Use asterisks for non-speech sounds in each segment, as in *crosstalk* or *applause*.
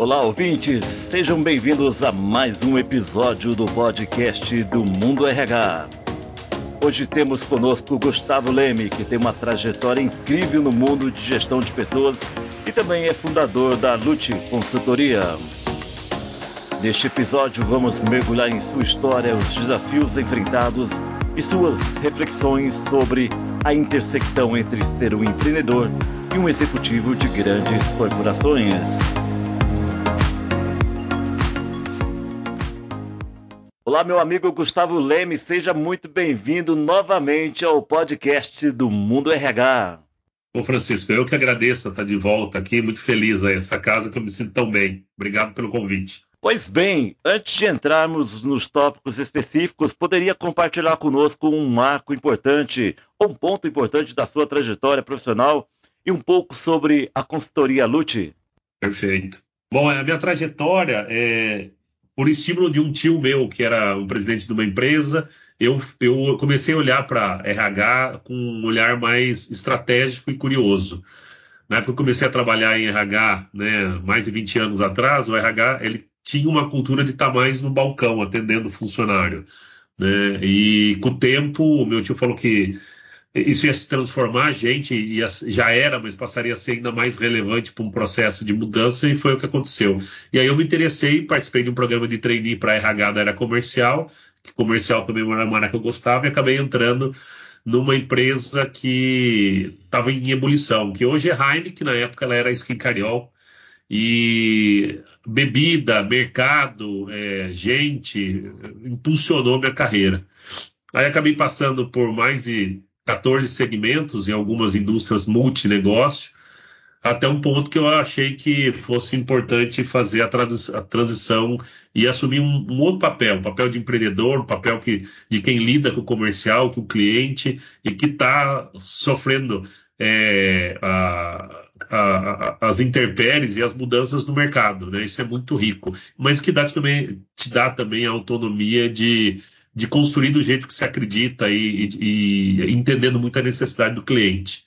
Olá, ouvintes, sejam bem-vindos a mais um episódio do podcast do Mundo RH. Hoje temos conosco Gustavo Leme, que tem uma trajetória incrível no mundo de gestão de pessoas e também é fundador da Lute Consultoria. Neste episódio, vamos mergulhar em sua história, os desafios enfrentados e suas reflexões sobre a intersecção entre ser um empreendedor e um executivo de grandes corporações. Olá, meu amigo Gustavo Leme, seja muito bem-vindo novamente ao podcast do Mundo RH. Ô Francisco, eu que agradeço estar de volta aqui, muito feliz a essa casa que eu me sinto tão bem. Obrigado pelo convite. Pois bem, antes de entrarmos nos tópicos específicos, poderia compartilhar conosco um marco importante, um ponto importante da sua trajetória profissional e um pouco sobre a consultoria Lute? Perfeito. Bom, a minha trajetória é por estímulo de um tio meu, que era o presidente de uma empresa, eu, eu comecei a olhar para RH com um olhar mais estratégico e curioso. Na época que eu comecei a trabalhar em RH, né, mais de 20 anos atrás, o RH ele tinha uma cultura de estar mais no balcão, atendendo funcionário. Né? E com o tempo, o meu tio falou que isso ia se transformar, a gente ia, já era, mas passaria a ser ainda mais relevante para um processo de mudança, e foi o que aconteceu. E aí eu me interessei, participei de um programa de trainee para RH da área comercial, que comercial também era uma área que eu gostava, e acabei entrando numa empresa que estava em ebulição, que hoje é Heineken, na época ela era Skin Cariol, e bebida, mercado, é, gente, impulsionou minha carreira. Aí acabei passando por mais de 14 segmentos em algumas indústrias multinegócio, até um ponto que eu achei que fosse importante fazer a, transi a transição e assumir um, um, outro papel, um papel de empreendedor, um papel que, de quem lida com o comercial, com o cliente e que está sofrendo é, a, a, as intempéries e as mudanças no mercado, né? Isso é muito rico, mas que dá também, te dá também a autonomia de, de construir do jeito que se acredita e, e, e entendendo muito a necessidade do cliente.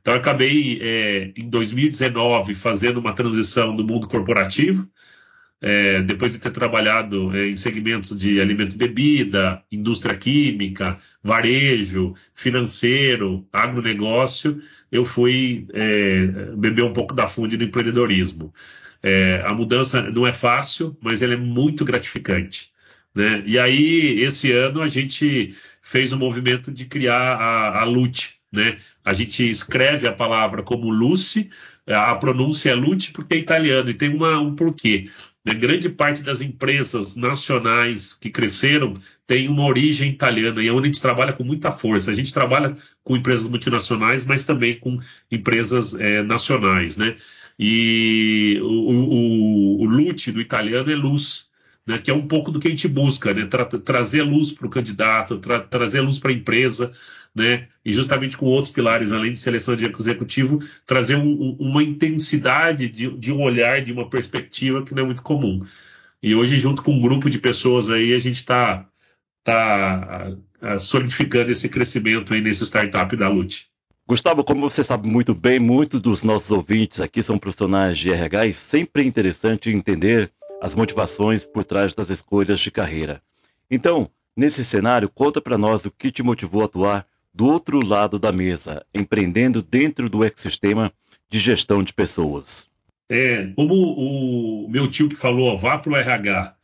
Então, eu acabei é, em 2019 fazendo uma transição do mundo corporativo, é, depois de ter trabalhado é, em segmentos de alimento e bebida, indústria química, varejo, financeiro, agronegócio, eu fui é, beber um pouco da fonte do empreendedorismo. É, a mudança não é fácil, mas ela é muito gratificante. Né? E aí, esse ano, a gente fez o um movimento de criar a, a. Né? A gente escreve a palavra como Luce, a pronúncia é Lute porque é italiano, e tem uma, um porquê. Né? Grande parte das empresas nacionais que cresceram tem uma origem italiana e é onde a gente trabalha com muita força. A gente trabalha com empresas multinacionais, mas também com empresas é, nacionais, né? E o, o, o lute do italiano é luz, né? que é um pouco do que a gente busca, né? Tra trazer luz para o candidato, tra trazer luz para a empresa, né? E justamente com outros pilares, além de seleção de executivo, trazer um, uma intensidade de, de, um olhar, de uma perspectiva que não é muito comum. E hoje, junto com um grupo de pessoas aí, a gente está tá, tá solidificando esse crescimento aí nesse startup da Lute. Gustavo, como você sabe muito bem, muitos dos nossos ouvintes aqui são profissionais de RH e sempre é interessante entender as motivações por trás das escolhas de carreira. Então, nesse cenário, conta para nós o que te motivou a atuar do outro lado da mesa, empreendendo dentro do ecossistema de gestão de pessoas. É, como o meu tio que falou, vá para o RH,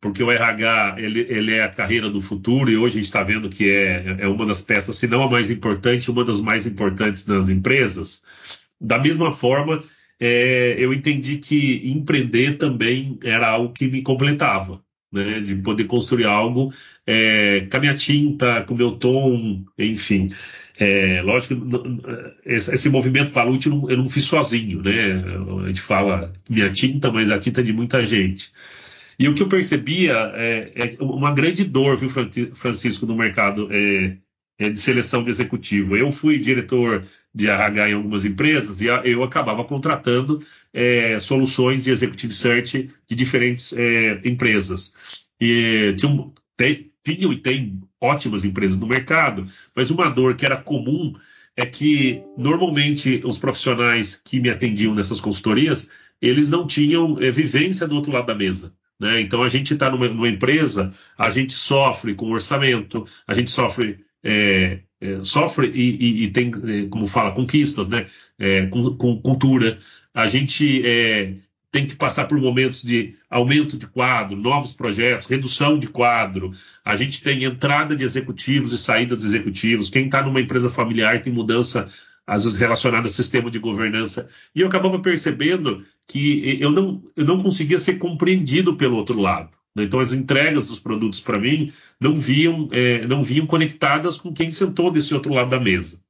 porque o RH ele, ele, é a carreira do futuro e hoje a gente está vendo que é, é uma das peças, se não a mais importante, uma das mais importantes nas empresas. Da mesma forma, é, eu entendi que empreender também era algo que me completava né, de poder construir algo é, com a minha tinta, com o meu tom, enfim. É, lógico esse movimento para a Lute eu não fiz sozinho, né? A gente fala minha tinta, mas a tinta é de muita gente. E o que eu percebia é, é uma grande dor, viu, Francisco, no mercado é, é de seleção de executivo. Eu fui diretor de RH em algumas empresas e eu acabava contratando é, soluções de executive search de diferentes é, empresas. E tinham, tem, e tem ótimas empresas no mercado, mas uma dor que era comum é que normalmente os profissionais que me atendiam nessas consultorias, eles não tinham é, vivência do outro lado da mesa. Né? Então a gente está numa, numa, empresa, a gente sofre com orçamento, a gente sofre é, é, sofre e, e, e, tem, é, como fala, conquistas, né? É, com, com, cultura. A gente é, tem que passar por momentos de aumento de quadro, novos projetos, redução de quadro. A gente tem entrada de executivos e saída de executivos. Quem está numa empresa familiar tem mudança, às vezes, relacionada a sistema de governança. E eu acabava percebendo que eu não, eu não conseguia ser compreendido pelo outro lado. Né? Então, as entregas dos produtos para mim não vinham, é, não vinham conectadas com quem sentou desse outro lado da mesa.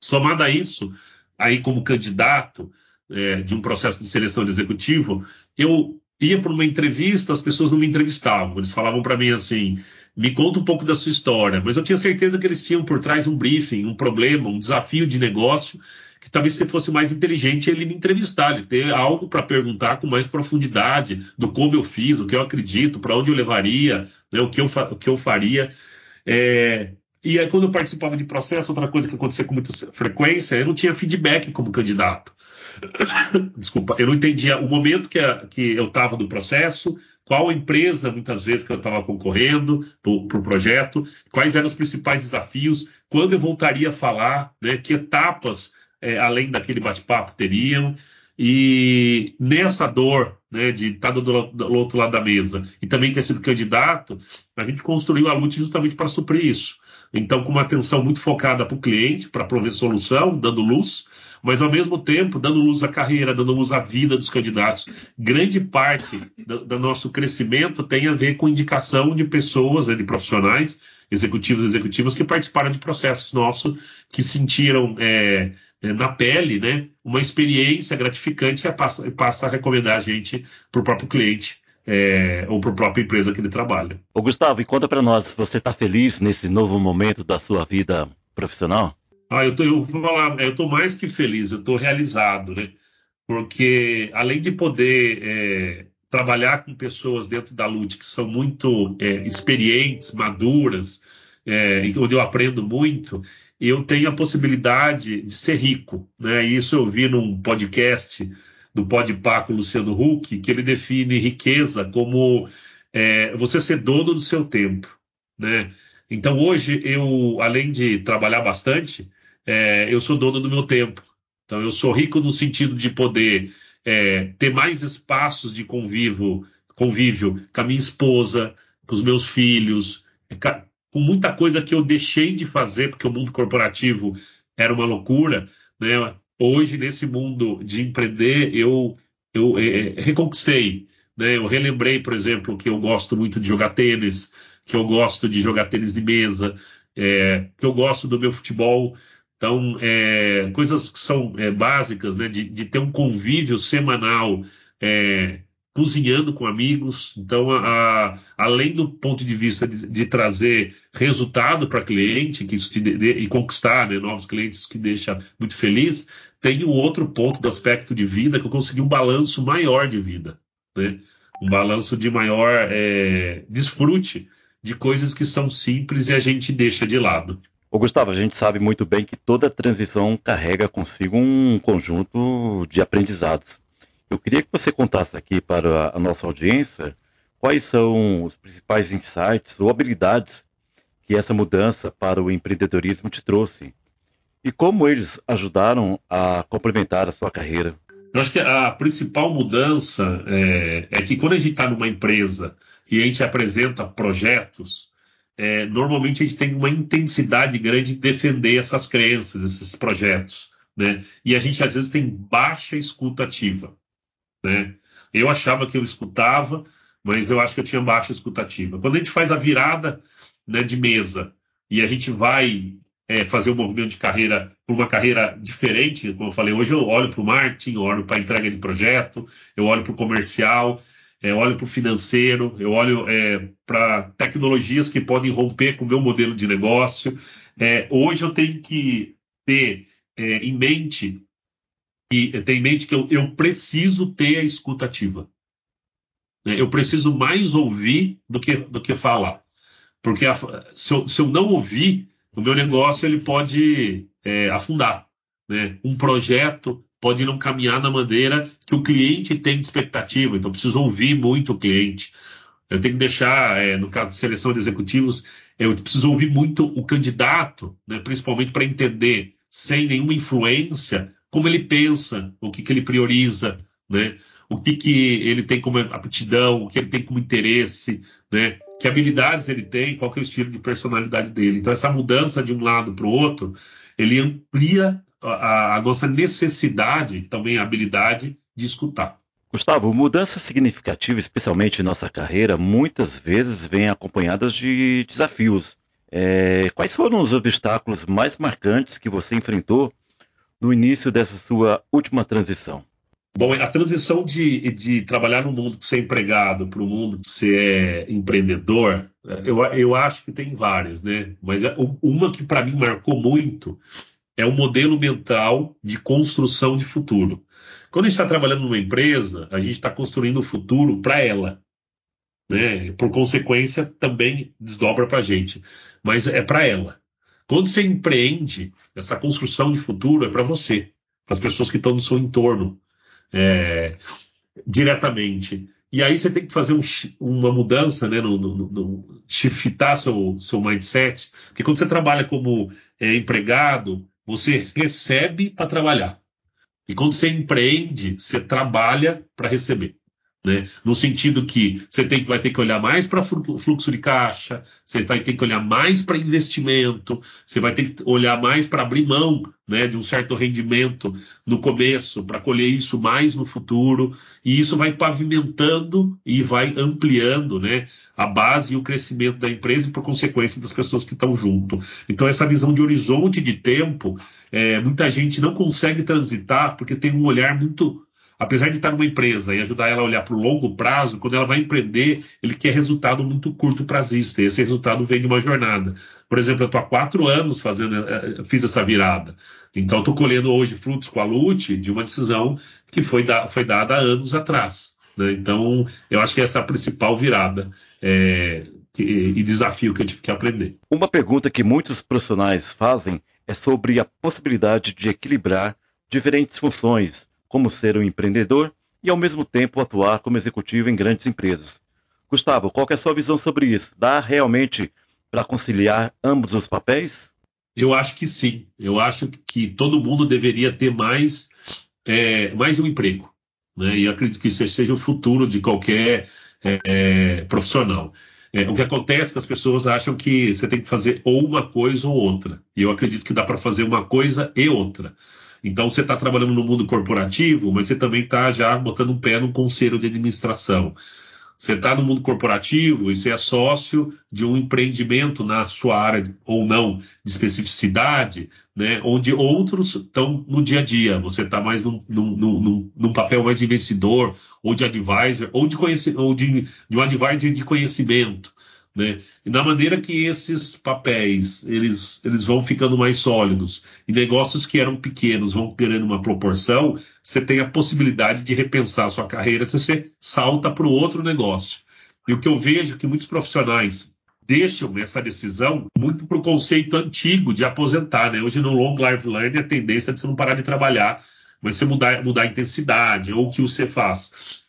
Somado a isso, aí como candidato, é, de um processo de seleção de executivo, eu ia para uma entrevista, as pessoas não me entrevistavam. Eles falavam para mim assim: me conta um pouco da sua história. Mas eu tinha certeza que eles tinham por trás um briefing, um problema, um desafio de negócio, que talvez se fosse mais inteligente ele me entrevistar, ele ter algo para perguntar com mais profundidade do como eu fiz, o que eu acredito, para onde eu levaria, né, o, que eu o que eu faria. É, e aí, quando eu participava de processo, outra coisa que acontecia com muita frequência, eu não tinha feedback como candidato. *coughs* Desculpa, eu não entendia o momento que, a, que eu estava do processo, qual empresa, muitas vezes, que eu estava concorrendo para o pro projeto, quais eram os principais desafios, quando eu voltaria a falar, né, que etapas, é, além daquele bate-papo, teriam. E nessa dor né, de estar do, do, outro lado da mesa e também ter sido candidato, a gente construiu a Lute justamente para suprir isso. Então, com uma atenção muito focada para o cliente, para prover solução, dando luz, mas ao mesmo tempo dando luz à carreira, dando luz à vida dos candidatos. Grande parte do, do nosso crescimento tem a ver com indicação de pessoas, né, de profissionais, executivos e executivas que participaram de processos nossos, que sentiram é, na pele né, uma experiência gratificante e passa, passa a recomendar a gente para o próprio cliente. É, ou para a própria empresa que ele trabalha. Ô Gustavo, e conta para nós, você está feliz nesse novo momento da sua vida profissional? Ah, eu tô, eu vou falar, eu tô mais que feliz, eu estou realizado, né? Porque além de poder é, trabalhar com pessoas dentro da LUT que são muito é, experientes, maduras, é, onde eu aprendo muito, eu tenho a possibilidade de ser rico, né? Isso eu vi num podcast do Podpah com o Luciano Huck, que ele define riqueza como é, você ser dono do seu tempo, né? Então hoje eu, além de trabalhar bastante, é, eu sou dono do meu tempo. Então, eu sou rico no sentido de poder é, ter mais espaços de convívio, convívio com a minha esposa, com os meus filhos, com muita coisa que eu deixei de fazer porque o mundo corporativo era uma loucura. Né? Hoje, nesse mundo de empreender, eu, eu é, reconquistei. Né? Eu relembrei, por exemplo, que eu gosto muito de jogar tênis, que eu gosto de jogar tênis de mesa, é, que eu gosto do meu futebol. Então, é, coisas que são é, básicas, né, de, de, ter um convívio semanal, é, cozinhando com amigos. Então, a, a, além do ponto de vista de, de trazer resultado para cliente, que isso te de, e conquistar né, novos clientes, que deixa muito feliz, tem um outro ponto do aspecto de vida que eu consegui um balanço maior de vida, né? um balanço de maior é, desfrute de coisas que são simples e a gente deixa de lado. Ô Gustavo, a gente sabe muito bem que toda transição carrega consigo um conjunto de aprendizados. Eu queria que você contasse aqui para a nossa audiência quais são os principais insights ou habilidades que essa mudança para o empreendedorismo te trouxe e como eles ajudaram a complementar a sua carreira. Eu acho que a principal mudança é, é que quando a gente está numa empresa e a gente apresenta projetos, é, normalmente a gente tem uma intensidade grande de defender essas crenças, esses projetos. Né? E a gente às vezes tem baixa escutativa. Né? Eu achava que eu escutava, mas eu acho que eu tinha baixa escutativa. Quando a gente faz a virada né, de mesa e a gente vai é, fazer um movimento de carreira por uma carreira diferente, como eu falei, hoje eu olho para o marketing, eu olho para a entrega de projeto, eu olho para o comercial, é, olho para o financeiro, eu olho é, para tecnologias que podem romper com o meu modelo de negócio. É, hoje eu tenho que ter é, em mente e ter em mente que eu, eu preciso ter a escutativa. Né? Eu preciso mais ouvir do que, do que falar. Porque a, se, eu, se eu não ouvir, o meu negócio ele pode é, afundar. Né? Um projeto pode não caminhar na maneira que o cliente tem de expectativa, então preciso ouvir muito o cliente. Eu tenho que deixar, é, no caso de seleção de executivos, eu preciso ouvir muito o candidato, né, principalmente para entender, sem nenhuma influência, como ele pensa, o que, que ele prioriza, né, o que, que ele tem como aptidão, o que ele tem como interesse, né, que habilidades ele tem, qual que é o estilo de personalidade dele. Então, essa mudança de um lado para o outro, ele amplia a, a nossa necessidade, também a habilidade de escutar. Gustavo, mudanças significativas, especialmente em nossa carreira, muitas vezes vêm acompanhadas de desafios. É, quais foram os obstáculos mais marcantes que você enfrentou no início dessa sua última transição? Bom, a transição de, de trabalhar no mundo de ser empregado para o mundo de ser empreendedor, eu, eu acho que tem várias, né? Mas é, uma que para mim marcou muito é o modelo mental de construção de futuro. Quando a gente está trabalhando numa empresa, a gente está construindo o futuro para ela. Né? Por consequência, também desdobra para a gente. Mas é para ela. Quando você empreende, essa construção de futuro é para você, para as pessoas que estão no seu entorno, é, diretamente. E aí você tem que fazer um, uma mudança, né, no, no, no, shiftar seu, seu mindset, porque quando você trabalha como é, empregado, você recebe para trabalhar. E quando você empreende, você trabalha para receber. Né? No sentido que você tem, vai ter que olhar mais para fluxo de caixa, você vai ter que olhar mais para investimento, você vai ter que olhar mais para abrir mão né, de um certo rendimento no começo, para colher isso mais no futuro, e isso vai pavimentando e vai ampliando né, a base e o crescimento da empresa e, por consequência, das pessoas que estão junto. Então, essa visão de horizonte de tempo, é, muita gente não consegue transitar porque tem um olhar muito apesar de estar numa empresa e ajudar ela a olhar para o longo prazo, quando ela vai empreender, ele quer resultado muito curto prazista. E esse resultado vem de uma jornada. Por exemplo, eu estou há quatro anos fazendo, eh, eh, fiz essa virada. Então, estou colhendo hoje frutos com a Lute de uma decisão que foi, da, foi dada há anos atrás. Né? Então, eu acho que essa é a principal virada. É, e desafio que eu tive que aprender. Uma pergunta que muitos profissionais fazem é sobre a possibilidade de equilibrar diferentes funções, como ser um empreendedor e ao mesmo tempo atuar como executivo em grandes empresas. Gustavo, qual é a sua visão sobre isso? Dá realmente para conciliar ambos os papéis? Eu acho que sim. Eu acho que todo mundo deveria ter mais, é, mais um emprego. Né? E acredito que isso seja o futuro de qualquer é, é, profissional. É, o que acontece é que as pessoas acham que você tem que fazer ou uma coisa ou outra. E eu acredito que dá para fazer uma coisa e outra. Então você está trabalhando no mundo corporativo, mas você também está já botando um pé no conselho de administração. Você está no mundo corporativo e você é sócio de um empreendimento na sua área ou não de especificidade, né, onde outros estão no dia a dia. Você está mais num, num, num, num, papel mais de investidor, ou de advisor, ou de, ou de, de um advisor de conhecimento. Né? E da maneira que esses papéis eles, eles vão ficando mais sólidos e negócios que eram pequenos vão ganhando uma proporção, você tem a possibilidade de repensar a sua carreira se você salta para o outro negócio. E o que eu vejo é que muitos profissionais deixam essa decisão muito para o conceito antigo de aposentar. Né? Hoje no Long Life Learning a tendência é de você não parar de trabalhar, mas você mudar, mudar a intensidade ou o que você faz.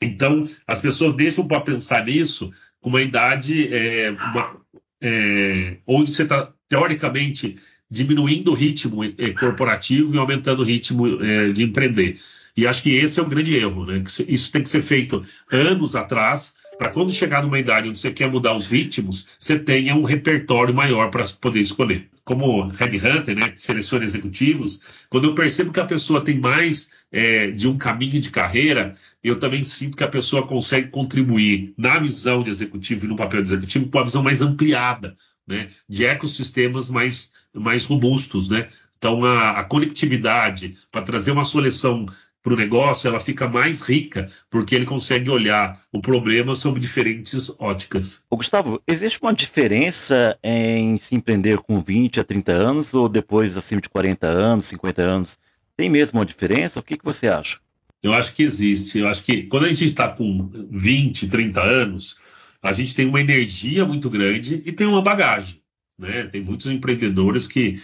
Então, as pessoas deixam para pensar nisso com uma idade é, uma, é, onde você está, teoricamente, diminuindo o ritmo é, corporativo e aumentando o ritmo é, de empreender. E acho que esse é um grande erro, né? Isso tem que ser feito anos atrás, para quando chegar numa idade onde você quer mudar os ritmos, você tenha um repertório maior para poder escolher. Como Headhunter, né, seleciona executivos, quando eu percebo que a pessoa tem mais é, de um caminho de carreira, eu também sinto que a pessoa consegue contribuir na visão de executivo e no papel de executivo com a visão mais ampliada, né, de ecossistemas mais, mais robustos, né? Então, a, a conectividade para trazer uma solução para o negócio, ela fica mais rica, porque ele consegue olhar o problema sob diferentes óticas. Ô Gustavo, existe uma diferença em se empreender com 20 a 30 anos ou depois acima de 40 anos, 50 anos? Tem mesmo uma diferença? O que, que você acha? Eu acho que existe. Eu acho que quando a gente está com 20, 30 anos, a gente tem uma energia muito grande e tem uma bagagem. Né? Tem muitos empreendedores que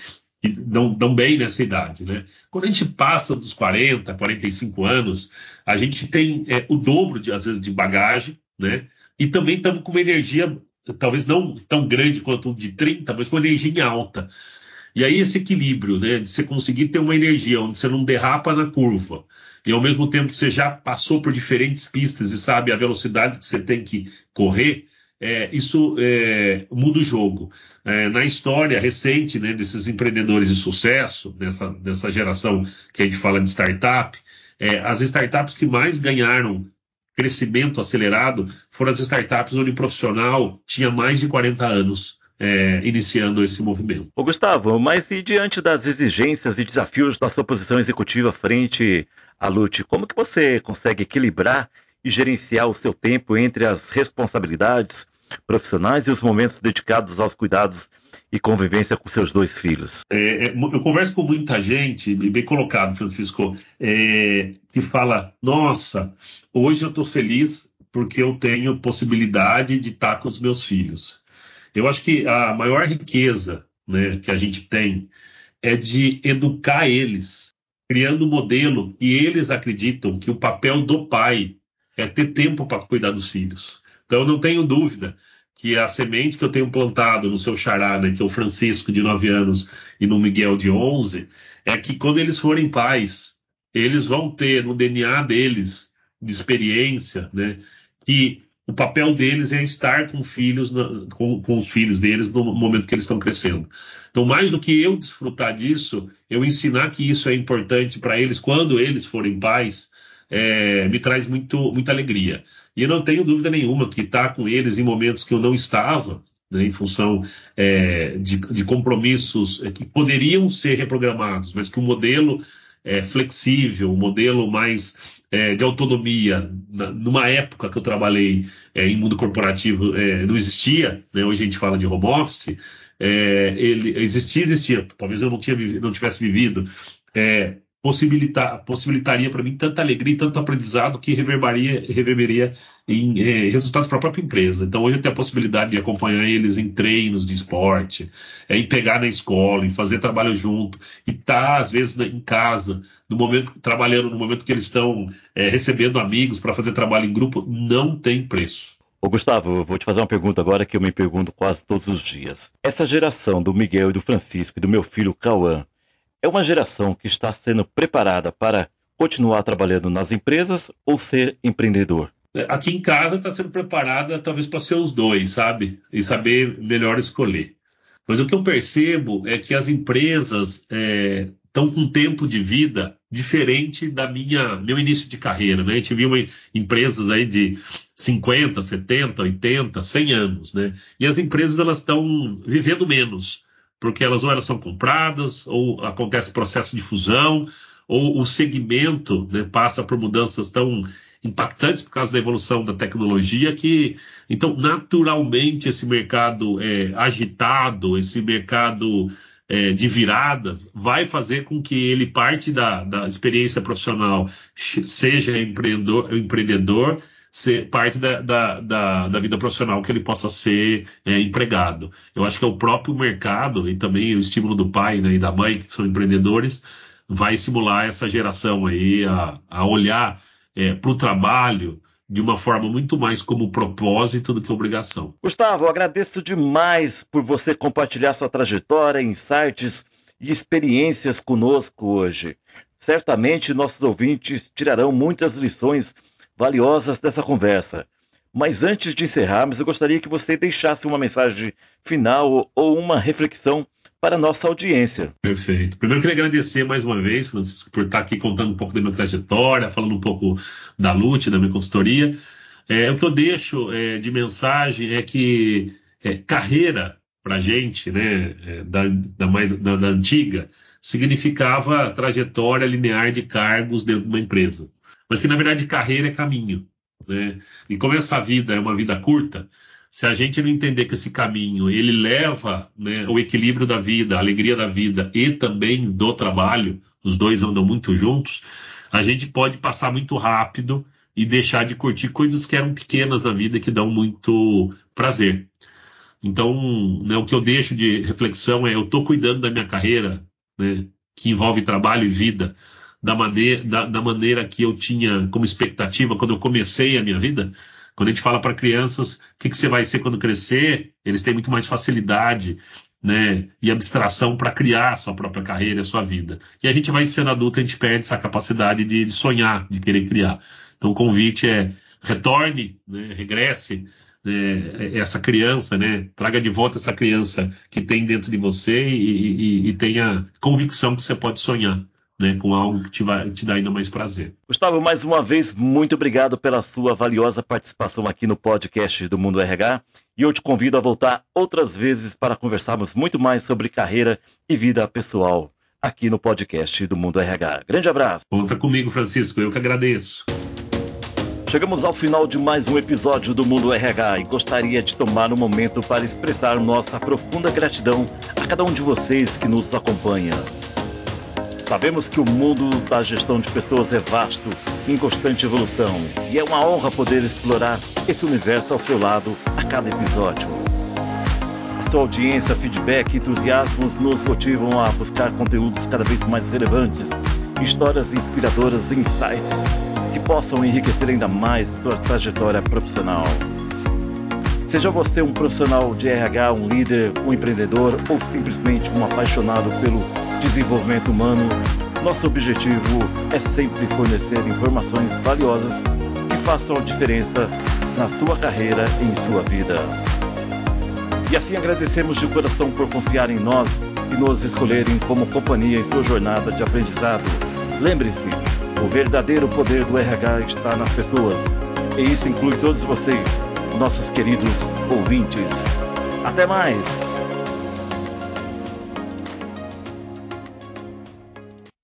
que dão, dão bem nessa idade, né? Quando a gente passa dos 40, 45 anos, a gente tem é, o dobro, de, às vezes, de bagagem, né? E também estamos com uma energia, talvez não tão grande quanto de 30, mas com uma energia alta. E aí esse equilíbrio, né? De você conseguir ter uma energia onde você não derrapa na curva, e ao mesmo tempo você já passou por diferentes pistas e sabe a velocidade que você tem que correr, é, isso é, muda o jogo. É, na história recente né, desses empreendedores de sucesso, dessa, dessa geração que a gente fala de startup, é, as startups que mais ganharam crescimento acelerado foram as startups onde o profissional tinha mais de 40 anos. É, iniciando esse movimento. Ô Gustavo, mas e diante das exigências e desafios da sua posição executiva frente à Lute, como que você consegue equilibrar e gerenciar o seu tempo entre as responsabilidades profissionais e os momentos dedicados aos cuidados e convivência com seus dois filhos? É, é eu converso com muita gente, bem colocado, Francisco, é, que fala: nossa, hoje eu estou feliz porque eu tenho possibilidade de estar com os meus filhos. Eu acho que a maior riqueza né, que a gente tem é de educar eles, criando um modelo que eles acreditam que o papel do pai é ter tempo para cuidar dos filhos. Então, não tenho dúvida que a semente que eu tenho plantado no seu xará, né, que é o Francisco, de 9 anos, e no Miguel, de 11, é que quando eles forem pais, eles vão ter no DNA deles, de experiência, né, que o papel deles é estar com filhos, com, com, os filhos deles no momento que eles estão crescendo. Então, mais do que eu desfrutar disso, eu ensinar que isso é importante para eles quando eles forem pais, é, me traz muito, muita alegria. E eu não tenho dúvida nenhuma que estar tá com eles em momentos que eu não estava, né, em função é, de, de, compromissos é, que poderiam ser reprogramados, mas que o modelo é, flexível, o modelo mais é, de autonomia, na, numa época que eu trabalhei é, em mundo corporativo, é, não existia, né, hoje a gente fala de home office, ele existia, existia, talvez eu não, tinha, não tivesse vivido, é, possibilitar, possibilitaria para mim tanta alegria e tanto aprendizado que reverberaria, reverberaria em eh, resultados para a própria empresa. Então, hoje eu tenho a possibilidade de acompanhar eles em treinos de esporte, é, em pegar na escola, em fazer trabalho junto, e estar, tá, às vezes, em casa, no momento trabalhando no momento que eles estão é, recebendo amigos para fazer trabalho em grupo, não tem preço. Ô Gustavo, vou te fazer uma pergunta agora que eu me pergunto quase todos os dias. Essa geração do Miguel e do Francisco e do meu filho Cauã, é uma geração que está sendo preparada para continuar trabalhando nas empresas ou ser empreendedor? Aqui em casa está sendo preparada talvez para ser os dois, sabe? E saber melhor escolher. Mas o que eu percebo é que as empresas estão é, com um tempo de vida diferente da minha meu início de carreira. Né? A gente viu empresas aí de 50, 70, 80, 100 anos. Né? E as empresas elas estão vivendo menos porque elas ou elas são compradas, ou acontece processo de fusão, ou o segmento né, passa por mudanças tão impactantes por causa da evolução da tecnologia que então naturalmente esse mercado é, agitado, esse mercado é, de viradas vai fazer com que ele parte da, da experiência profissional seja empreendedor, empreendedor ser parte da, da, da, da, vida profissional que ele possa ser é, empregado. Eu acho que é o próprio mercado e também o estímulo do pai né, e da mãe, que são empreendedores, vai estimular essa geração aí a, a olhar é, para o trabalho de uma forma muito mais como propósito do que obrigação. Gustavo, agradeço demais por você compartilhar sua trajetória, insights e experiências conosco hoje. Certamente nossos ouvintes tirarão muitas lições valiosas dessa conversa. Mas antes de encerrarmos, eu gostaria que você deixasse uma mensagem final ou uma reflexão para a nossa audiência. Perfeito. Primeiro, eu queria agradecer mais uma vez, Francisco, por estar aqui contando um pouco da minha trajetória, falando um pouco da LUT, da minha consultoria. É, o que eu deixo é, de mensagem é que é, carreira para a gente, né, é, da, da, mais, da, da antiga, significava trajetória linear de cargos dentro de uma empresa mas que na verdade carreira é caminho. Né? E como essa vida é uma vida curta, se a gente não entender que esse caminho ele leva né, o equilíbrio da vida, a alegria da vida e também do trabalho, os dois andam muito juntos, a gente pode passar muito rápido e deixar de curtir coisas que eram pequenas na vida que dão muito prazer. Então, né, o que eu deixo de reflexão é: eu estou cuidando da minha carreira né, que envolve trabalho e vida, da maneira, da, da maneira que eu tinha como expectativa quando eu comecei a minha vida. Quando a gente fala para crianças o que, que, você vai ser quando crescer, eles têm muito mais facilidade né, e abstração para criar a sua própria carreira, a sua vida. E a gente vai sendo adulto, a gente perde essa capacidade de, de sonhar, de querer criar. Então o convite é retorne, né, regresse né, essa criança, né, traga de volta essa criança que tem dentro de você e, e, e tenha convicção que você pode sonhar né, com algo que te, vai, te dá ainda mais prazer. Gustavo, mais uma vez, muito obrigado pela sua valiosa participação aqui no podcast do Mundo RH. E eu te convido a voltar outras vezes para conversarmos muito mais sobre carreira e vida pessoal aqui no podcast do Mundo RH. Grande abraço. Conta comigo, Francisco. Eu que agradeço. Chegamos ao final de mais um episódio do Mundo RH e gostaria de tomar um momento para expressar nossa profunda gratidão a cada um de vocês que nos acompanha. Sabemos que o mundo da gestão de pessoas é vasto, em constante evolução, e é uma honra poder explorar esse universo ao seu lado a cada episódio. A sua audiência, feedback e entusiasmos nos motivam a buscar conteúdos cada vez mais relevantes, histórias inspiradoras e insights que possam enriquecer ainda mais sua trajetória profissional. Seja você um profissional de RH, um líder, um empreendedor ou simplesmente um apaixonado pelo desenvolvimento humano, nosso objetivo é sempre fornecer informações valiosas que façam a diferença na sua carreira e em sua vida. E assim agradecemos de coração por confiar em nós e nos escolherem como companhia em sua jornada de aprendizado. Lembre-se, o verdadeiro poder do RH está nas pessoas, e isso inclui todos vocês, nossos queridos ouvintes. Até mais!